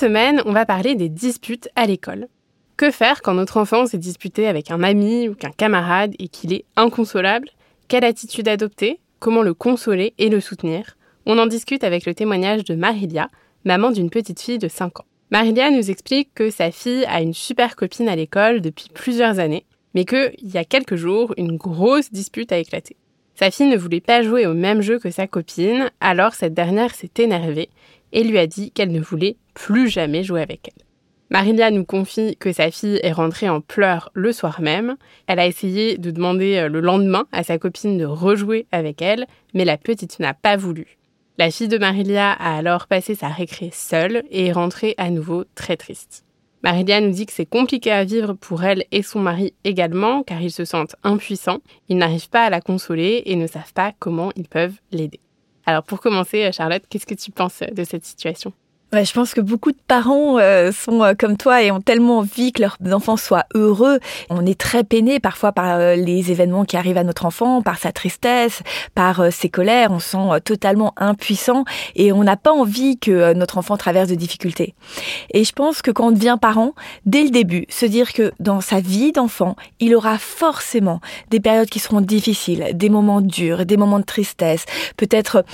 Semaine, on va parler des disputes à l'école. Que faire quand notre enfant s'est disputé avec un ami ou qu'un camarade et qu'il est inconsolable? Quelle attitude adopter? Comment le consoler et le soutenir? On en discute avec le témoignage de Marilia, maman d'une petite fille de 5 ans. Marilia nous explique que sa fille a une super copine à l'école depuis plusieurs années, mais qu'il y a quelques jours, une grosse dispute a éclaté. Sa fille ne voulait pas jouer au même jeu que sa copine, alors cette dernière s'est énervée et lui a dit qu'elle ne voulait plus jamais jouer avec elle. Marilia nous confie que sa fille est rentrée en pleurs le soir même. Elle a essayé de demander euh, le lendemain à sa copine de rejouer avec elle, mais la petite n'a pas voulu. La fille de Marilia a alors passé sa récré seule et est rentrée à nouveau très triste. Marilia nous dit que c'est compliqué à vivre pour elle et son mari également, car ils se sentent impuissants, ils n'arrivent pas à la consoler et ne savent pas comment ils peuvent l'aider. Alors pour commencer, Charlotte, qu'est-ce que tu penses de cette situation? Je pense que beaucoup de parents euh, sont euh, comme toi et ont tellement envie que leurs enfants soient heureux. On est très peiné parfois par euh, les événements qui arrivent à notre enfant, par sa tristesse, par ses colères. On se sent totalement impuissant et on n'a pas envie que notre enfant traverse de difficultés. Et je pense que quand on devient parent, dès le début, se dire que dans sa vie d'enfant, il aura forcément des périodes qui seront difficiles, des moments durs, des moments de tristesse, peut-être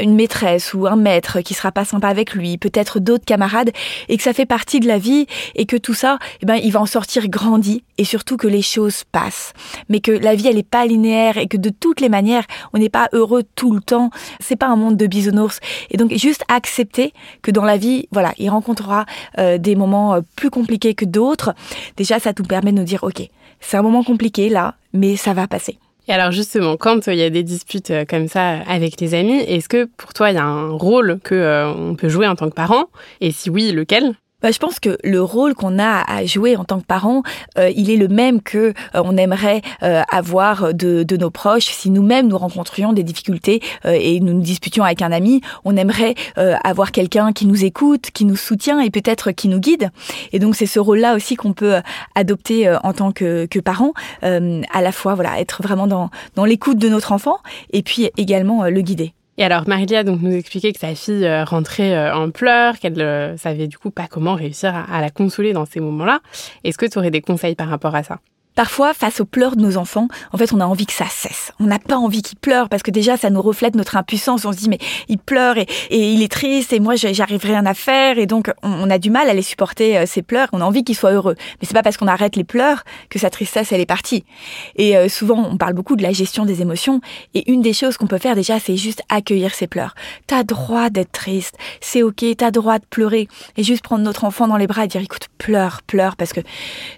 une maîtresse ou un maître qui sera pas sympa avec lui, peut-être d'autres camarades et que ça fait partie de la vie et que tout ça, eh ben, il va en sortir grandi et surtout que les choses passent. Mais que la vie, elle n'est pas linéaire et que de toutes les manières, on n'est pas heureux tout le temps. C'est pas un monde de bisounours. Et donc, juste accepter que dans la vie, voilà, il rencontrera euh, des moments euh, plus compliqués que d'autres. Déjà, ça nous permet de nous dire, OK, c'est un moment compliqué là, mais ça va passer. Et alors justement, quand euh, il y a des disputes euh, comme ça avec les amis, est-ce que pour toi il y a un rôle que euh, on peut jouer en tant que parent? Et si oui, lequel? Bah, je pense que le rôle qu'on a à jouer en tant que parent, euh, il est le même que euh, on aimerait euh, avoir de, de, nos proches. Si nous-mêmes nous rencontrions des difficultés et nous nous disputions avec un ami, on aimerait avoir quelqu'un qui nous écoute, qui nous soutient et peut-être qui nous guide. Et donc c'est ce rôle-là aussi qu'on peut adopter en tant que, que parent, à la fois voilà être vraiment dans, dans l'écoute de notre enfant et puis également le guider. Et alors, Marilia donc, nous expliquait que sa fille euh, rentrait euh, en pleurs, qu'elle euh, savait du coup pas comment réussir à la consoler dans ces moments-là. Est-ce que tu aurais des conseils par rapport à ça? Parfois, face aux pleurs de nos enfants, en fait, on a envie que ça cesse. On n'a pas envie qu'ils pleurent parce que déjà, ça nous reflète notre impuissance. On se dit, mais il pleure et, il est triste et moi, j'arrive rien à faire. Et donc, on, a du mal à les supporter, euh, ces pleurs. On a envie qu'ils soient heureux. Mais c'est pas parce qu'on arrête les pleurs que sa tristesse, elle est partie. Et euh, souvent, on parle beaucoup de la gestion des émotions. Et une des choses qu'on peut faire déjà, c'est juste accueillir ses pleurs. T'as droit d'être triste. C'est ok. T'as droit de pleurer. Et juste prendre notre enfant dans les bras et dire, écoute, pleure, pleure parce que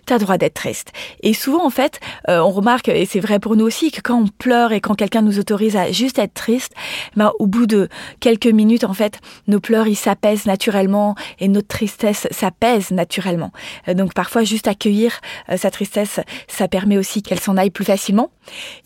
t'as droit d'être triste. Et souvent, en fait, euh, on remarque, et c'est vrai pour nous aussi, que quand on pleure et quand quelqu'un nous autorise à juste être triste, ben, au bout de quelques minutes, en fait, nos pleurs, ils s'apaisent naturellement et notre tristesse s'apaise naturellement. Euh, donc parfois, juste accueillir euh, sa tristesse, ça permet aussi qu'elle s'en aille plus facilement.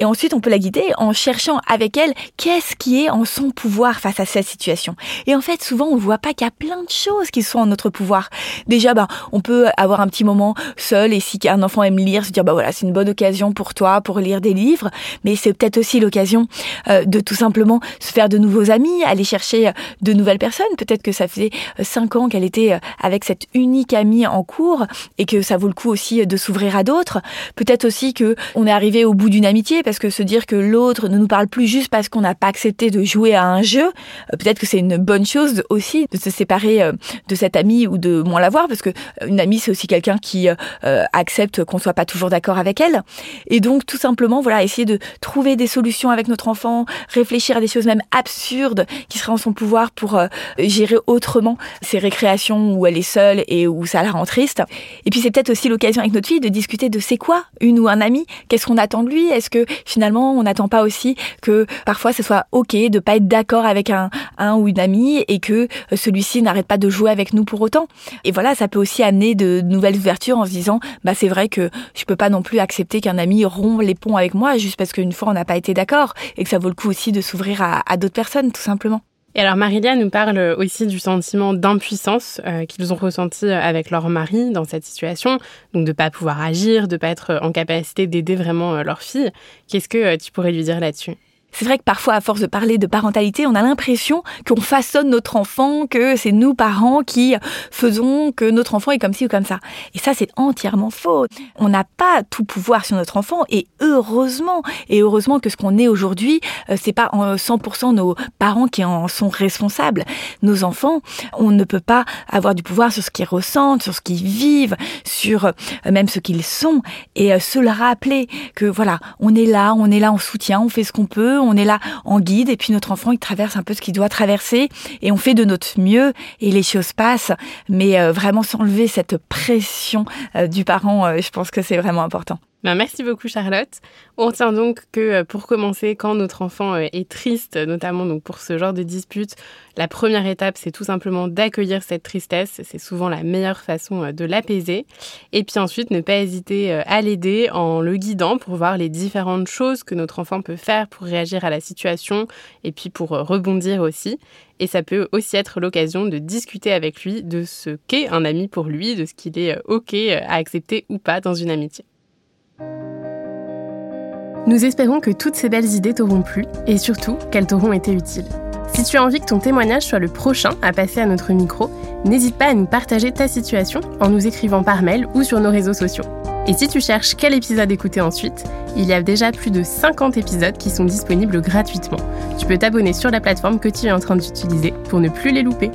Et ensuite, on peut la guider en cherchant avec elle qu'est-ce qui est en son pouvoir face à cette situation. Et en fait, souvent, on ne voit pas qu'il y a plein de choses qui sont en notre pouvoir. Déjà, ben, on peut avoir un petit moment seul et si un enfant aime lire, se dire, bah voilà, c'est une bonne occasion pour toi pour lire des livres, mais c'est peut-être aussi l'occasion euh, de tout simplement se faire de nouveaux amis, aller chercher euh, de nouvelles personnes. Peut-être que ça faisait euh, cinq ans qu'elle était avec cette unique amie en cours et que ça vaut le coup aussi de s'ouvrir à d'autres. Peut-être aussi que on est arrivé au bout d'une amitié parce que se dire que l'autre ne nous parle plus juste parce qu'on n'a pas accepté de jouer à un jeu, peut-être que c'est une bonne chose aussi de se séparer de cette amie ou de moins la voir parce que une amie c'est aussi quelqu'un qui accepte qu'on soit pas toujours d'accord avec elle. Et donc, tout simplement, voilà, essayer de trouver des solutions avec notre enfant, réfléchir à des choses même absurdes qui seraient en son pouvoir pour euh, gérer autrement ses récréations où elle est seule et où ça la rend triste. Et puis, c'est peut-être aussi l'occasion avec notre fille de discuter de c'est quoi une ou un ami, qu'est-ce qu'on attend de lui, est-ce que finalement on n'attend pas aussi que parfois ce soit ok de pas être d'accord avec un, un ou une amie et que euh, celui-ci n'arrête pas de jouer avec nous pour autant? Et voilà, ça peut aussi amener de nouvelles ouvertures en se disant, bah c'est vrai que je peux pas non plus accepter qu'un ami rompe les ponts avec moi juste parce qu'une fois on n'a pas été d'accord et que ça vaut le coup aussi de s'ouvrir à, d'autres personnes tout simplement. Et alors Marilia nous parle aussi du sentiment d'impuissance euh, qu'ils ont ressenti avec leur mari dans cette situation, donc de pas pouvoir agir, de pas être en capacité d'aider vraiment euh, leur fille. Qu'est-ce que euh, tu pourrais lui dire là-dessus? C'est vrai que parfois, à force de parler de parentalité, on a l'impression qu'on façonne notre enfant, que c'est nous, parents, qui faisons que notre enfant est comme ci ou comme ça. Et ça, c'est entièrement faux. On n'a pas tout pouvoir sur notre enfant, et heureusement, et heureusement que ce qu'on est aujourd'hui, euh, c'est pas 100% nos parents qui en sont responsables. Nos enfants, on ne peut pas avoir du pouvoir sur ce qu'ils ressentent, sur ce qu'ils vivent, sur euh, même ce qu'ils sont, et euh, se le rappeler que voilà, on est là, on est là en soutien, on fait ce qu'on peut, on est là en guide et puis notre enfant il traverse un peu ce qu'il doit traverser et on fait de notre mieux et les choses passent. Mais euh, vraiment s'enlever cette pression euh, du parent, euh, je pense que c'est vraiment important. Ben, merci beaucoup Charlotte. On retient donc que euh, pour commencer, quand notre enfant euh, est triste, notamment donc pour ce genre de dispute, la première étape, c'est tout simplement d'accueillir cette tristesse. C'est souvent la meilleure façon euh, de l'apaiser. Et puis ensuite, ne pas hésiter à l'aider en le guidant pour voir les différentes choses que notre enfant peut faire pour réagir à la situation et puis pour rebondir aussi. Et ça peut aussi être l'occasion de discuter avec lui de ce qu'est un ami pour lui, de ce qu'il est OK à accepter ou pas dans une amitié. Nous espérons que toutes ces belles idées t'auront plu et surtout qu'elles t'auront été utiles. Si tu as envie que ton témoignage soit le prochain à passer à notre micro, n'hésite pas à nous partager ta situation en nous écrivant par mail ou sur nos réseaux sociaux. Et si tu cherches quel épisode écouter ensuite, il y a déjà plus de 50 épisodes qui sont disponibles gratuitement. Tu peux t'abonner sur la plateforme que tu es en train d'utiliser pour ne plus les louper.